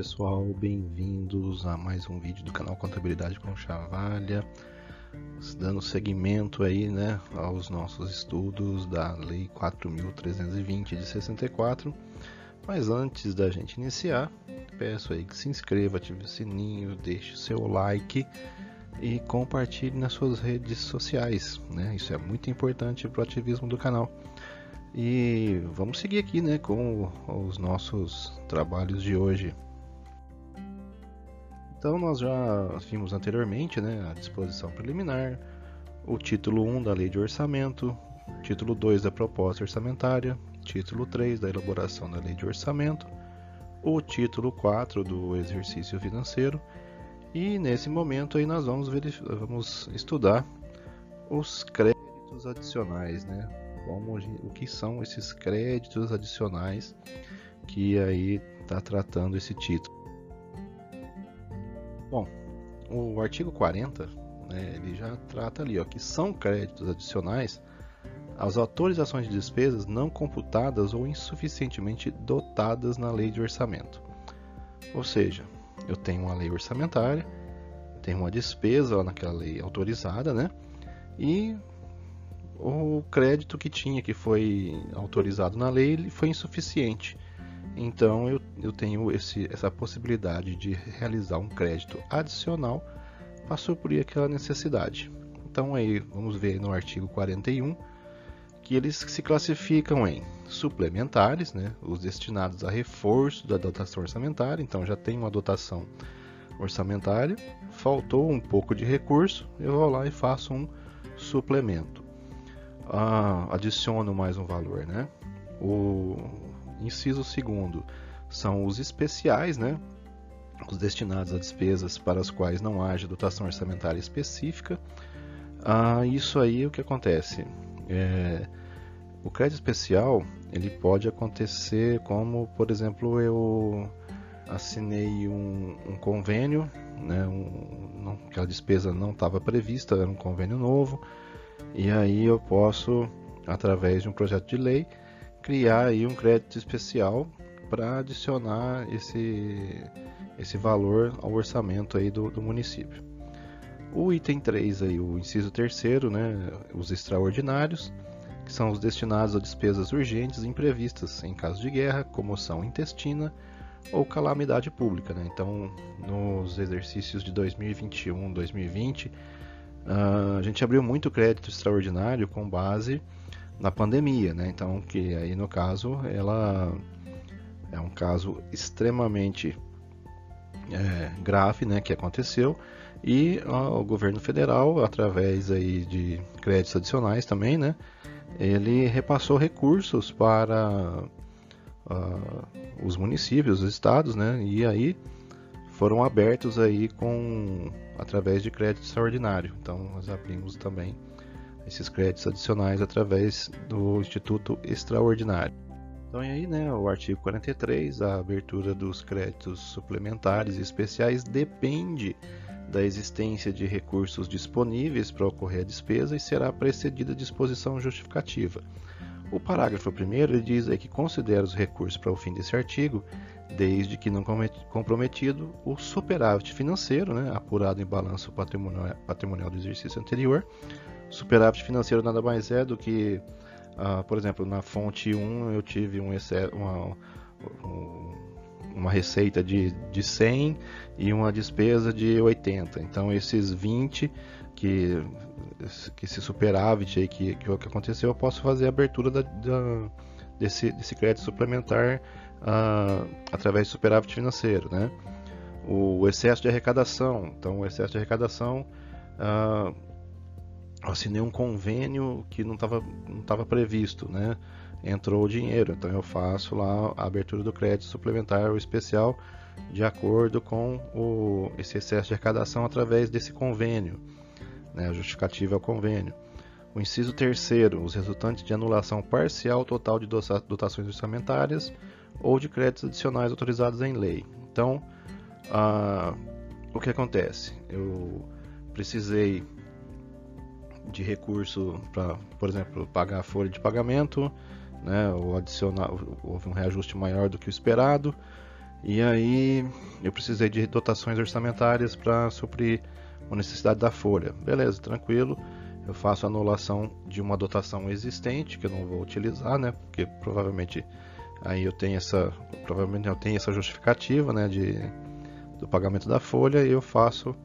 pessoal, bem-vindos a mais um vídeo do canal Contabilidade com Chavalha, dando seguimento aí, né, aos nossos estudos da Lei 4.320 de 64. Mas antes da gente iniciar, peço aí que se inscreva, ative o sininho, deixe seu like e compartilhe nas suas redes sociais, né? Isso é muito importante para o ativismo do canal. E vamos seguir aqui né, com os nossos trabalhos de hoje. Então nós já vimos anteriormente né, a disposição preliminar, o título 1 da lei de orçamento, título 2 da proposta orçamentária, título 3 da elaboração da lei de orçamento, o título 4 do exercício financeiro e nesse momento aí nós vamos, vamos estudar os créditos adicionais, né? como o que são esses créditos adicionais que aí está tratando esse título. Bom, o artigo 40 né, ele já trata ali ó, que são créditos adicionais as autorizações de despesas não computadas ou insuficientemente dotadas na lei de orçamento. Ou seja, eu tenho uma lei orçamentária, tenho uma despesa naquela lei autorizada, né? E o crédito que tinha, que foi autorizado na lei, foi insuficiente. Então eu, eu tenho esse, essa possibilidade de realizar um crédito adicional para suprir aquela necessidade. Então aí vamos ver no artigo 41 que eles se classificam em suplementares, né, os destinados a reforço da dotação orçamentária. Então já tem uma dotação orçamentária, faltou um pouco de recurso, eu vou lá e faço um suplemento ah, adiciono mais um valor, né? O inciso segundo são os especiais, né? Os destinados a despesas para as quais não haja dotação orçamentária específica. Ah, isso aí o que acontece? É, o crédito especial ele pode acontecer como, por exemplo, eu assinei um, um convênio, né, um, não, aquela despesa não estava prevista, era um convênio novo, e aí eu posso, através de um projeto de lei, criar aí um crédito especial para adicionar esse, esse valor ao orçamento aí do, do município. O item 3 aí, o inciso terceiro, né, os extraordinários, que são os destinados a despesas urgentes e imprevistas em caso de guerra, comoção intestina ou calamidade pública. Né? Então, nos exercícios de 2021, 2020, Uh, a gente abriu muito crédito extraordinário com base na pandemia, né? Então, que aí no caso ela é um caso extremamente é, grave, né, que aconteceu e ó, o governo federal, através aí de créditos adicionais também, né, ele repassou recursos para uh, os municípios, os estados, né, e aí foram abertos aí com através de crédito extraordinário. Então nós abrimos também esses créditos adicionais através do Instituto Extraordinário. Então e aí, né, o artigo 43, a abertura dos créditos suplementares e especiais depende da existência de recursos disponíveis para ocorrer a despesa e será precedida de disposição justificativa. O parágrafo 1 diz aí que considera os recursos para o fim desse artigo, desde que não comprometido, o superávit financeiro, né, apurado em balanço patrimonial, patrimonial do exercício anterior. Superávit financeiro nada mais é do que, uh, por exemplo, na fonte 1 eu tive um uma, uma receita de, de 100 e uma despesa de 80. Então esses 20 que, que esse superávit aí que, que, que aconteceu, eu posso fazer a abertura da, da, desse, desse crédito suplementar uh, através de superávit financeiro, né? O excesso de arrecadação, então o excesso de arrecadação, uh, assinei um convênio que não estava não tava previsto, né? Entrou o dinheiro, então eu faço lá a abertura do crédito suplementar ou especial de acordo com o, esse excesso de arrecadação através desse convênio né, a justificativa é o convênio. O inciso terceiro, os resultantes de anulação parcial total de dotações orçamentárias ou de créditos adicionais autorizados em lei. Então, ah, o que acontece? Eu precisei de recurso para, por exemplo, pagar a folha de pagamento, né, ou adicionar, houve um reajuste maior do que o esperado, E aí eu precisei de dotações orçamentárias para suprir a necessidade da folha. Beleza, tranquilo. Eu faço anulação de uma dotação existente que eu não vou utilizar, né? Porque provavelmente aí eu tenho essa, provavelmente eu tenho essa justificativa, né? De do pagamento da folha e eu faço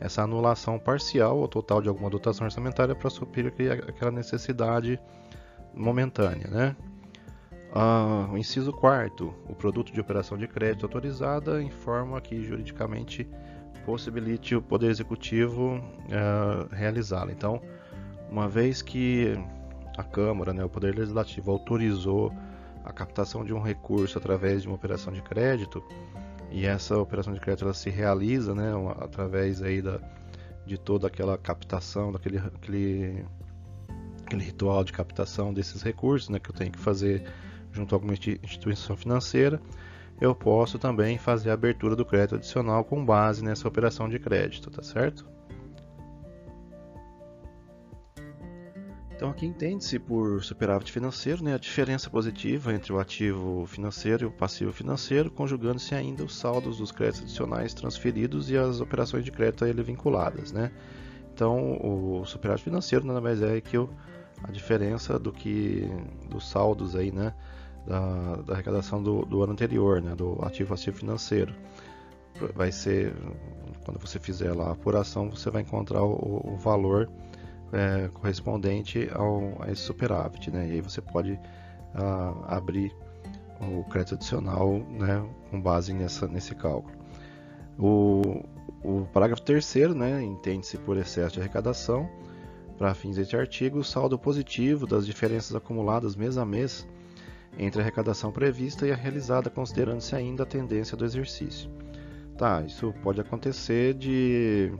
essa anulação parcial ou total de alguma dotação orçamentária para suprir aquela necessidade momentânea, né? Ah, o inciso 4 o produto de operação de crédito autorizada informa que juridicamente possibilite o Poder Executivo uh, realizá-la. Então, uma vez que a Câmara, né, o Poder Legislativo, autorizou a captação de um recurso através de uma operação de crédito, e essa operação de crédito ela se realiza né, através aí da, de toda aquela captação, daquele aquele, aquele ritual de captação desses recursos né, que eu tenho que fazer junto a alguma instituição financeira, eu posso também fazer a abertura do crédito adicional com base nessa operação de crédito, tá certo? Então aqui entende-se por superávit financeiro né, a diferença positiva entre o ativo financeiro e o passivo financeiro, conjugando-se ainda os saldos dos créditos adicionais transferidos e as operações de crédito a ele vinculadas. Né? Então o superávit financeiro nada mais é que o, a diferença do que dos saldos aí, né, da, da arrecadação do, do, ano anterior, né, do ativo passivo financeiro. Vai ser, quando você fizer lá a apuração, você vai encontrar o, o valor é, correspondente ao, a esse superávit, né? E aí você pode uh, abrir o crédito adicional, né, com base nessa, nesse cálculo. O, o parágrafo terceiro, né, entende-se por excesso de arrecadação. Para fins deste artigo, o saldo positivo das diferenças acumuladas mês a mês entre a arrecadação prevista e a realizada, considerando-se ainda a tendência do exercício. Tá, isso pode acontecer de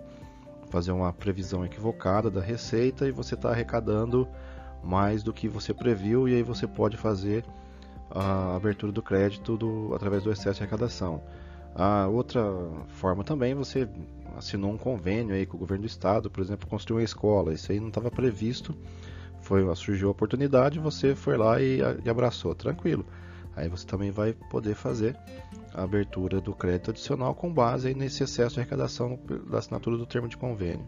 fazer uma previsão equivocada da receita e você está arrecadando mais do que você previu e aí você pode fazer a abertura do crédito do, através do excesso de arrecadação. A outra forma também você assinou um convênio aí com o governo do estado, por exemplo, construir uma escola. Isso aí não estava previsto, foi surgiu a oportunidade, você foi lá e, e abraçou, tranquilo. Aí você também vai poder fazer a abertura do crédito adicional com base nesse excesso de arrecadação da assinatura do termo de convênio.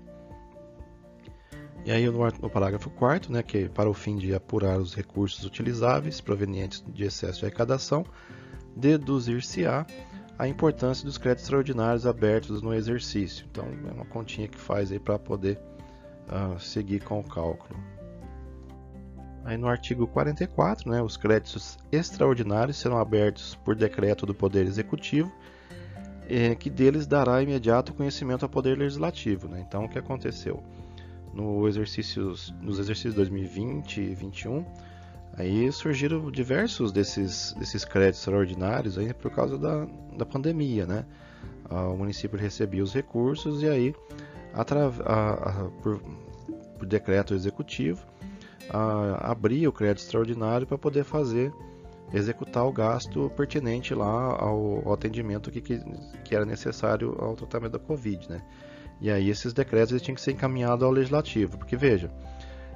E aí no, parágrafo 4 né, que para o fim de apurar os recursos utilizáveis provenientes de excesso de arrecadação, deduzir-se-á a importância dos créditos extraordinários abertos no exercício. Então é uma continha que faz aí para poder uh, seguir com o cálculo. Aí no artigo 44, né, os créditos extraordinários serão abertos por decreto do Poder Executivo, eh, que deles dará imediato conhecimento ao Poder Legislativo. Né? Então, o que aconteceu? No exercícios, nos exercícios 2020 e 2021, aí surgiram diversos desses, desses créditos extraordinários aí por causa da, da pandemia. Né? O município recebia os recursos e aí, a, a, por, por decreto executivo, a, abrir o crédito extraordinário para poder fazer executar o gasto pertinente lá ao, ao atendimento que, que, que, era necessário ao tratamento da Covid, né? E aí esses decretos eles tinham que ser encaminhados ao legislativo, porque veja,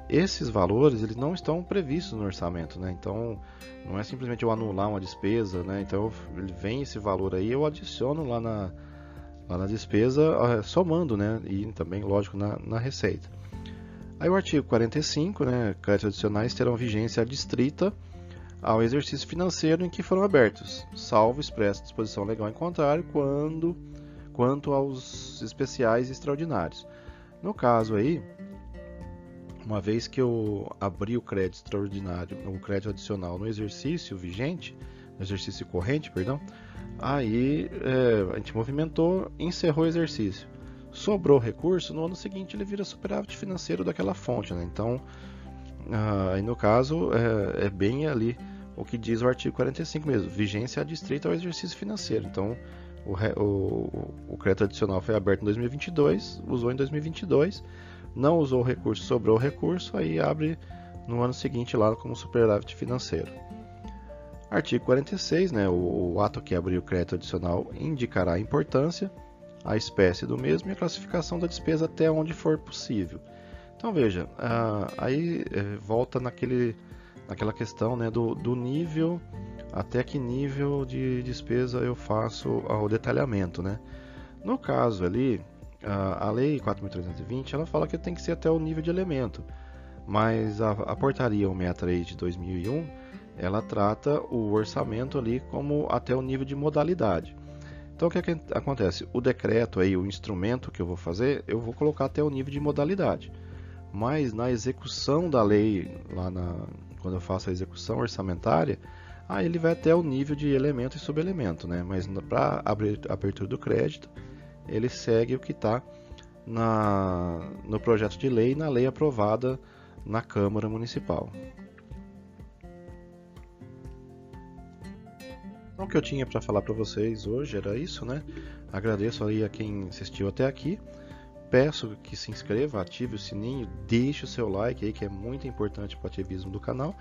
esses valores eles não estão previstos no orçamento, né? Então não é simplesmente eu anular uma despesa, né? Então ele vem esse valor aí, eu adiciono lá na, lá na despesa, eh, somando, né? E também, lógico, na, na receita. Aí o artigo 45, né, créditos adicionais terão vigência adstrita ao exercício financeiro em que foram abertos, salvo expressa disposição legal em contrário, quando, quanto aos especiais extraordinários. No caso aí, uma vez que eu abri o crédito extraordinário, o crédito adicional no exercício vigente, no exercício corrente, perdão, aí é, a gente movimentou, encerrou o exercício sobrou recurso, no ano seguinte ele vira superávit financeiro daquela fonte. Né? Então, ah, no caso, é, é, bem ali o que diz o artigo 45 mesmo: vigência adstrita ao exercício financeiro. Então, o, o, o crédito adicional foi aberto em 2022, usou em 2022, não usou o recurso, sobrou o recurso, aí abre no ano seguinte lá como superávit financeiro. Artigo 46, né, o, o ato que abriu o crédito adicional indicará a importância a espécie do mesmo e a classificação da despesa até onde for possível. Então veja, aí é, volta naquele, naquela questão né, do, do nível até que nível de despesa eu faço o detalhamento, né? No caso ali, a, lei 4.320 ela fala que tem que ser até o nível de elemento, mas a, a portaria 163 de 2001 ela trata o orçamento ali como até o nível de modalidade. Então o que, é que acontece? O decreto aí, o instrumento que eu vou fazer, eu vou colocar até o nível de modalidade. Mas na execução da lei, lá na, quando eu faço a execução orçamentária, aí ele vai até o nível de elemento e subelemento, né? Mas para abertura do crédito, ele segue o que está no projeto de lei, na lei aprovada na Câmara Municipal. Então, o que eu tinha para falar para vocês hoje era isso, né? Agradeço aí a quem assistiu até aqui. Peço que se inscreva, ative o sininho, deixe o seu like aí, que é muito importante para o ativismo do canal.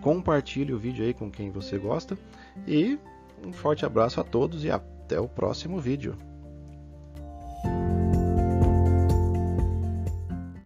Compartilhe o vídeo aí com quem você gosta. E um forte abraço a todos e até o próximo vídeo.